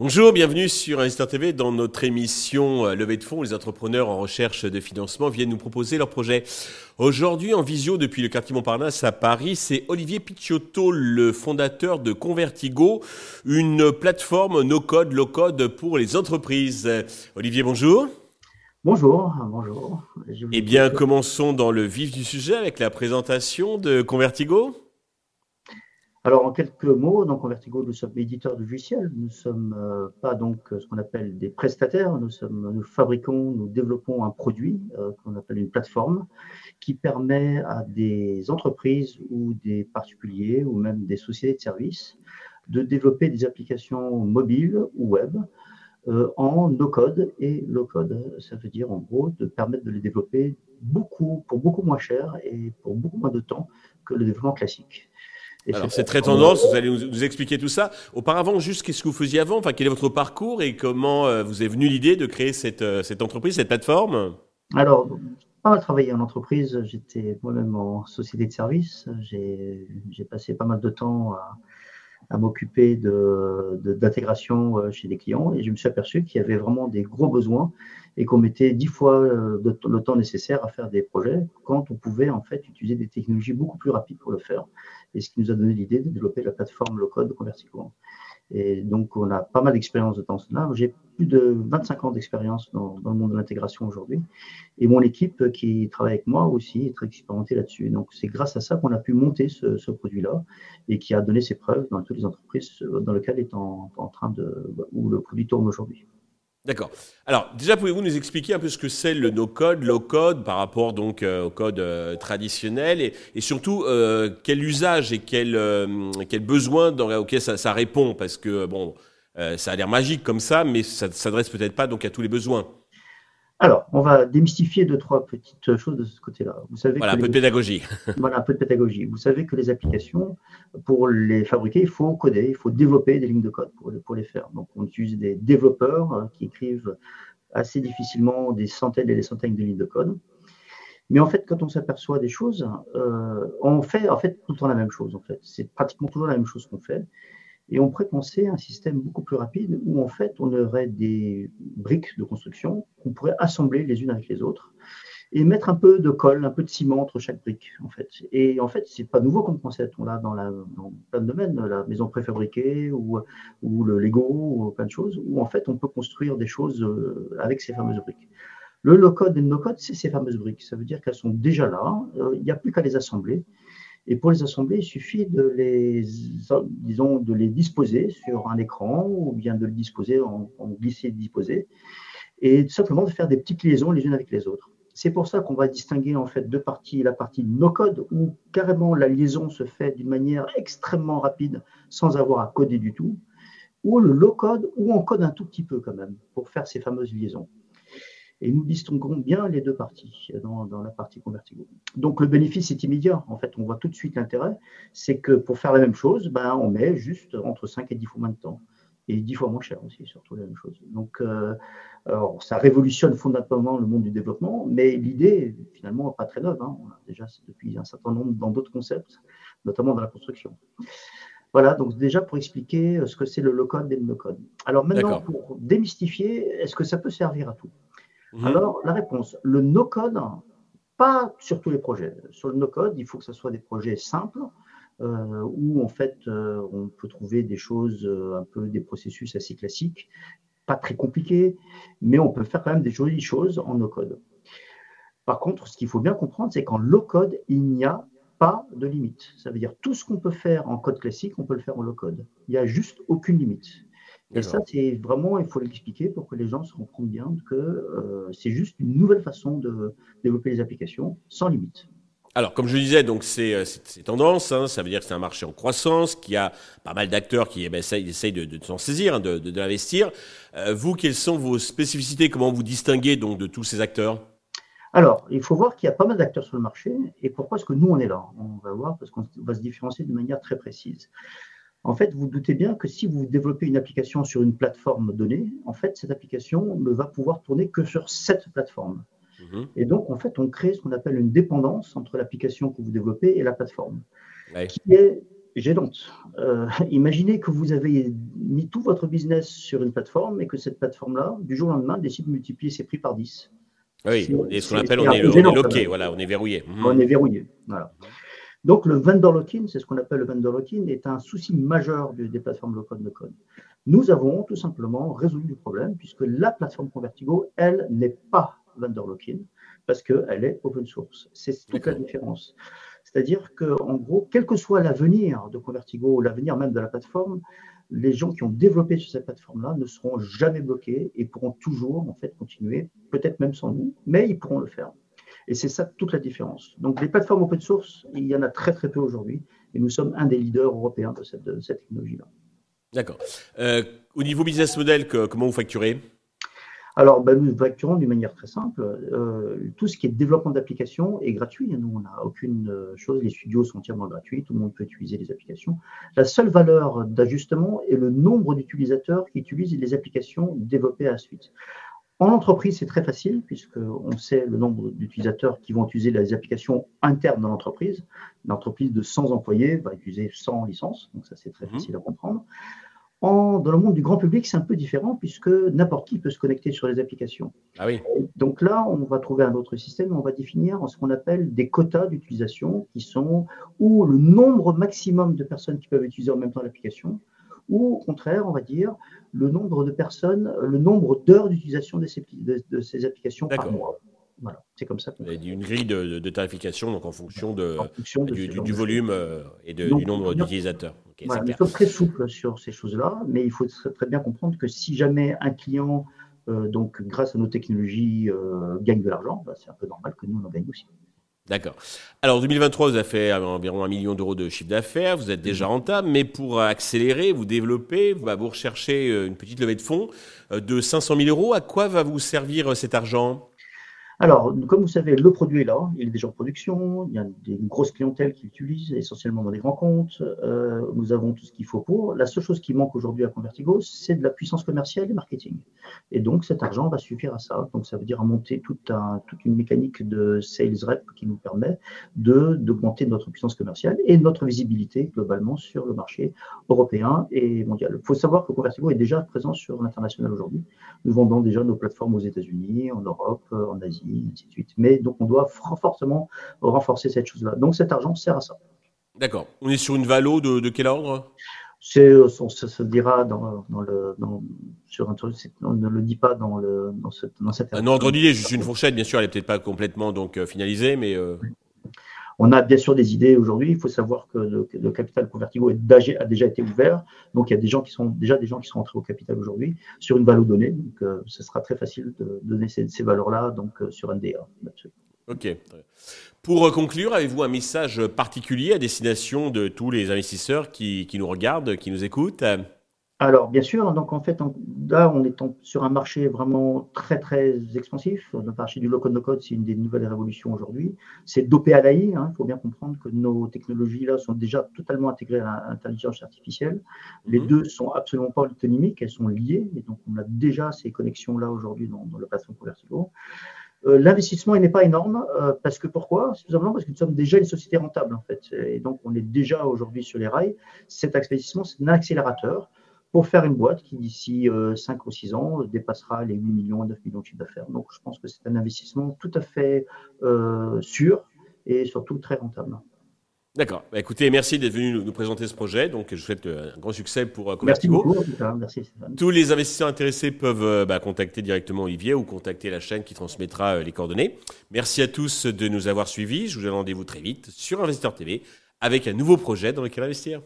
Bonjour, bienvenue sur Investor TV dans notre émission euh, Levée de fonds. Les entrepreneurs en recherche de financement viennent nous proposer leurs projets. Aujourd'hui, en visio depuis le quartier Montparnasse à Paris, c'est Olivier Picciotto, le fondateur de Convertigo, une plateforme no-code, low-code pour les entreprises. Olivier, bonjour. Bonjour, bonjour. Eh bien, commençons dans le vif du sujet avec la présentation de Convertigo. Alors, en quelques mots, donc Convertigo, nous sommes éditeurs de logiciels. Nous ne sommes euh, pas donc ce qu'on appelle des prestataires. Nous, sommes, nous fabriquons, nous développons un produit euh, qu'on appelle une plateforme qui permet à des entreprises ou des particuliers ou même des sociétés de services de développer des applications mobiles ou web euh, en no-code et low-code. Ça veut dire en gros de permettre de les développer beaucoup, pour beaucoup moins cher et pour beaucoup moins de temps que le développement classique. Alors c'est très tendance, vous allez nous, expliquer tout ça. Auparavant, juste qu'est-ce que vous faisiez avant? Enfin, quel est votre parcours et comment euh, vous est venue l'idée de créer cette, euh, cette, entreprise, cette plateforme? Alors, pas mal travaillé en entreprise. J'étais moi-même en société de service. J'ai passé pas mal de temps à, à m'occuper d'intégration de, euh, chez des clients et je me suis aperçu qu'il y avait vraiment des gros besoins et qu'on mettait dix fois le temps nécessaire à faire des projets quand on pouvait en fait utiliser des technologies beaucoup plus rapides pour le faire et ce qui nous a donné l'idée de développer la plateforme low-code Convertico. Et donc, on a pas mal d'expérience de temps cela. J'ai plus de 25 ans d'expérience dans, le monde de l'intégration aujourd'hui. Et mon équipe qui travaille avec moi aussi est très expérimentée là-dessus. Donc, c'est grâce à ça qu'on a pu monter ce, produit-là et qui a donné ses preuves dans toutes les entreprises dans lesquelles est en, en train de, où le produit tourne aujourd'hui. D'accord. Alors, déjà, pouvez-vous nous expliquer un peu ce que c'est le no-code, low-code par rapport donc euh, au code euh, traditionnel et, surtout euh, quel usage et quel, quel besoin dans, auquel ça, ça, répond Parce que, bon, ça a l'air magique comme ça, mais ça ne s'adresse peut-être pas donc à tous les besoins. Alors, on va démystifier deux, trois petites choses de ce côté-là. Vous savez voilà, un peu de pédagogie. voilà, un peu de pédagogie. Vous savez que les applications, pour les fabriquer, il faut coder, il faut développer des lignes de code pour, pour les faire. Donc, on utilise des développeurs hein, qui écrivent assez difficilement des centaines et des centaines de lignes de code. Mais en fait, quand on s'aperçoit des choses, euh, on fait en fait tout le temps la même chose. En fait, c'est pratiquement toujours la même chose qu'on fait. Et on pourrait penser à un système beaucoup plus rapide où en fait on aurait des briques de construction qu'on pourrait assembler les unes avec les autres et mettre un peu de colle, un peu de ciment entre chaque brique en fait. Et en fait, c'est pas nouveau comme concept. On l'a dans, dans plein de domaines, la maison préfabriquée ou, ou le Lego ou plein de choses où en fait on peut construire des choses euh, avec ces fameuses briques. Le low-code et le no-code, c'est ces fameuses briques. Ça veut dire qu'elles sont déjà là. Euh, il n'y a plus qu'à les assembler. Et pour les assembler, il suffit de les, disposer sur un écran ou bien de les disposer en, en glisser et disposer et simplement de faire des petites liaisons les unes avec les autres. C'est pour ça qu'on va distinguer en fait deux parties, la partie no-code où carrément la liaison se fait d'une manière extrêmement rapide sans avoir à coder du tout, ou le low-code où on code un tout petit peu quand même pour faire ces fameuses liaisons. Et nous distinguons bien les deux parties dans, la partie Convertigo. Donc le bénéfice est immédiat. En fait, on voit tout de suite l'intérêt. C'est que pour faire la même chose, ben, on met juste entre 5 et 10 fois moins de temps. Et 10 fois moins cher aussi, surtout la même chose. Donc, euh, alors, ça révolutionne fondamentalement le monde du développement, mais l'idée, finalement, n'est pas très neuve. Hein. On a déjà depuis un certain nombre dans d'autres concepts, notamment dans la construction. Voilà, donc déjà pour expliquer ce que c'est le low-code et le no-code. Alors maintenant, pour démystifier, est-ce que ça peut servir à tout? Mhm. Alors, la réponse, le no-code, pas sur tous les projets. Sur le no-code, il faut que ce soit des projets simples, euh, où en fait euh, on peut trouver des choses, euh, un peu des processus assez classiques, pas très compliqués, mais on peut faire quand même des jolies choses en no-code. Par contre, ce qu'il faut bien comprendre, c'est qu'en low-code, il n'y a pas de limite. Ça veut dire tout ce qu'on peut faire en code classique, on peut le faire en low-code. Il n'y a juste aucune limite. Et ça, c'est vraiment, il faut l'expliquer pour que les gens se comprennent bien que euh, c'est juste une nouvelle façon de développer les applications sans limite. Alors, comme je disais, donc c'est euh, tendance, hein, ça veut dire que c'est un marché en croissance, qu'il y a pas mal d'acteurs qui eh ben, essayent, de, de s'en saisir, hein, de, de, l'investir. Euh, vous, quelles sont vos spécificités? Comment vous distinguez donc de tous ces acteurs? Alors, il faut voir qu'il y a pas mal d'acteurs sur le marché. Et pourquoi est-ce que nous, on est là? On va voir parce qu'on va se différencier de manière très précise. En fait, vous doutez bien que si vous développez une application sur une plateforme donnée, en fait, cette application ne va pouvoir tourner que sur cette plateforme. Mhm. Et donc, en fait, on crée ce qu'on appelle une dépendance entre l'application que vous développez et la plateforme, qui est honte. Euh, imaginez que vous avez mis tout votre business sur une plateforme et que cette plateforme-là, du jour au lendemain, décide de multiplier ses prix par 10. Oui, et ce qu'on appelle, on est, on loqué, voilà, on est verrouillé. On est verrouillé, voilà. Donc le vendor lock-in, c'est ce qu'on appelle le vendor lock-in, est un souci majeur des plateformes low-code no code. Nous avons tout simplement résolu le problème puisque la plateforme Convertigo, elle, n'est pas vendor lock-in parce qu'elle est open source. C'est toute la différence. C'est-à-dire qu'en gros, quel que soit l'avenir de Convertigo, l'avenir même de la plateforme, les gens qui ont développé sur cette plateforme-là ne seront jamais bloqués et pourront toujours en fait continuer, peut-être même sans nous, mais ils pourront le faire. Et c'est ça toute la différence. Donc les plateformes open source, il y en a très très peu aujourd'hui, et nous sommes un des leaders européens de cette, technologie-là. D'accord. Euh, au niveau business model, comment vous facturez? Alors, ben, nous facturons d'une manière très simple. Euh, tout ce qui est développement d'applications est gratuit. Nous, on n'a aucune euh, chose. Les studios sont entièrement gratuits. Tout le monde peut utiliser les applications. La seule valeur d'ajustement est le nombre d'utilisateurs qui utilisent les applications développées à la suite. En entreprise, c'est très facile puisqu'on sait le nombre d'utilisateurs qui vont utiliser les applications internes dans l'entreprise. Une entreprise de 100 employés va utiliser 100 licences, donc ça c'est très mmh. facile à comprendre. En, dans le monde du grand public, c'est un peu différent puisque n'importe qui peut se connecter sur les applications. Ah oui. Donc là, on va trouver un autre système. On va définir ce qu'on appelle des quotas d'utilisation qui sont ou le nombre maximum de personnes qui peuvent utiliser en même temps l'application, ou au contraire, on va dire le nombre de personnes, le nombre d'heures d'utilisation de ces, de, ces applications par mois. Voilà, c'est comme ça. Une grille de, tarification donc en fonction, de, du, volume euh, et du nombre d'utilisateurs. voilà, nous sommes très souples sur ces choses-là, mais il faut très bien comprendre que si jamais un client, euh, donc grâce à nos technologies, euh, gagne de l'argent, bah, c'est un peu normal que nous, on en gagne aussi. D'accord. Alors, 2023, vous avez fait environ un million d'euros de chiffre d'affaires, vous êtes déjà rentable, mais pour accélérer, vous développer, bah, vous recherchez euh, une petite levée de fonds euh, de 500 000 euros. À quoi va vous servir euh, cet argent? Alors, comme vous savez, le produit est là, il est déjà en production, il y a des grosses clientèles qui l'utilisent, essentiellement dans des grands comptes, euh, nous avons tout ce qu'il faut pour. La seule chose qui manque aujourd'hui à Convertigo, c'est de la puissance commerciale et marketing. Et donc, cet argent va suffire à ça. Donc, ça veut dire à monter toute une mécanique de sales rep qui nous permet d'augmenter notre puissance commerciale et notre visibilité globalement sur le marché européen et mondial. Il faut savoir que Convertigo est déjà présent sur l'international aujourd'hui. Nous vendons déjà nos plateformes aux États-Unis, en Europe, en Asie ainsi de suite. Mais donc, on doit fortement renforcer cette chose-là. Donc, cet argent sert à ça. D'accord. On est sur une valo de, de quel ordre? C'est, on se, dira dans, le, sur un on ne le dit pas dans, le, dans, ce, dans cette. Un ordre d'idée, juste une fourchette, bien sûr, elle n'est peut-être pas complètement donc euh, finalisée, mais. Euh, on a bien sûr des idées aujourd'hui. Il faut savoir que le, capital Convertigo a déjà été ouvert. Donc, il y a des gens qui sont, déjà des gens qui sont entrés au capital aujourd'hui sur une valeur donnée. Donc, euh, ce sera très facile de donner ces, valeurs-là donc, euh, sur NDA. OK. Pour euh, conclure, avez-vous un message particulier à destination de tous les investisseurs qui nous regardent, qui nous écoutent? Alors, bien sûr, donc en fait, là, on est sur un marché vraiment très, très expansif. Le marché du low-code, no-code, c'est une des nouvelles révolutions aujourd'hui. C'est dopé à l'AI. Hein. Il faut bien comprendre que nos technologies-là sont déjà totalement intégrées à l'intelligence artificielle. Les mhm. deux sont absolument pas autonomiques, elles sont liées. Et donc, on a déjà ces connexions-là aujourd'hui dans, dans, le plateforme Convertigo. Euh, L'investissement n'est pas énorme euh, parce que pourquoi? Simplement parce que nous sommes déjà une société rentable en fait, et donc on est déjà aujourd'hui sur les rails. Cet investissement, c'est un accélérateur pour faire une boîte qui, d'ici 5 euh, ou 6 ans, dépassera les 8 millions, 9 millions de chiffre d'affaires. Donc, je pense que c'est un investissement tout à fait euh, sûr et surtout très rentable. D'accord. Bah, écoutez, merci d'être venu nous, présenter ce projet. Donc, je vous souhaite euh, un grand succès pour Merci beaucoup. Merci, Tous les investisseurs intéressés peuvent bah, contacter directement Olivier ou contacter la chaîne qui transmettra les coordonnées. Merci à tous de nous avoir suivis. Je vous donne rendez-vous très vite sur Investeur TV avec un nouveau projet dans lequel investir.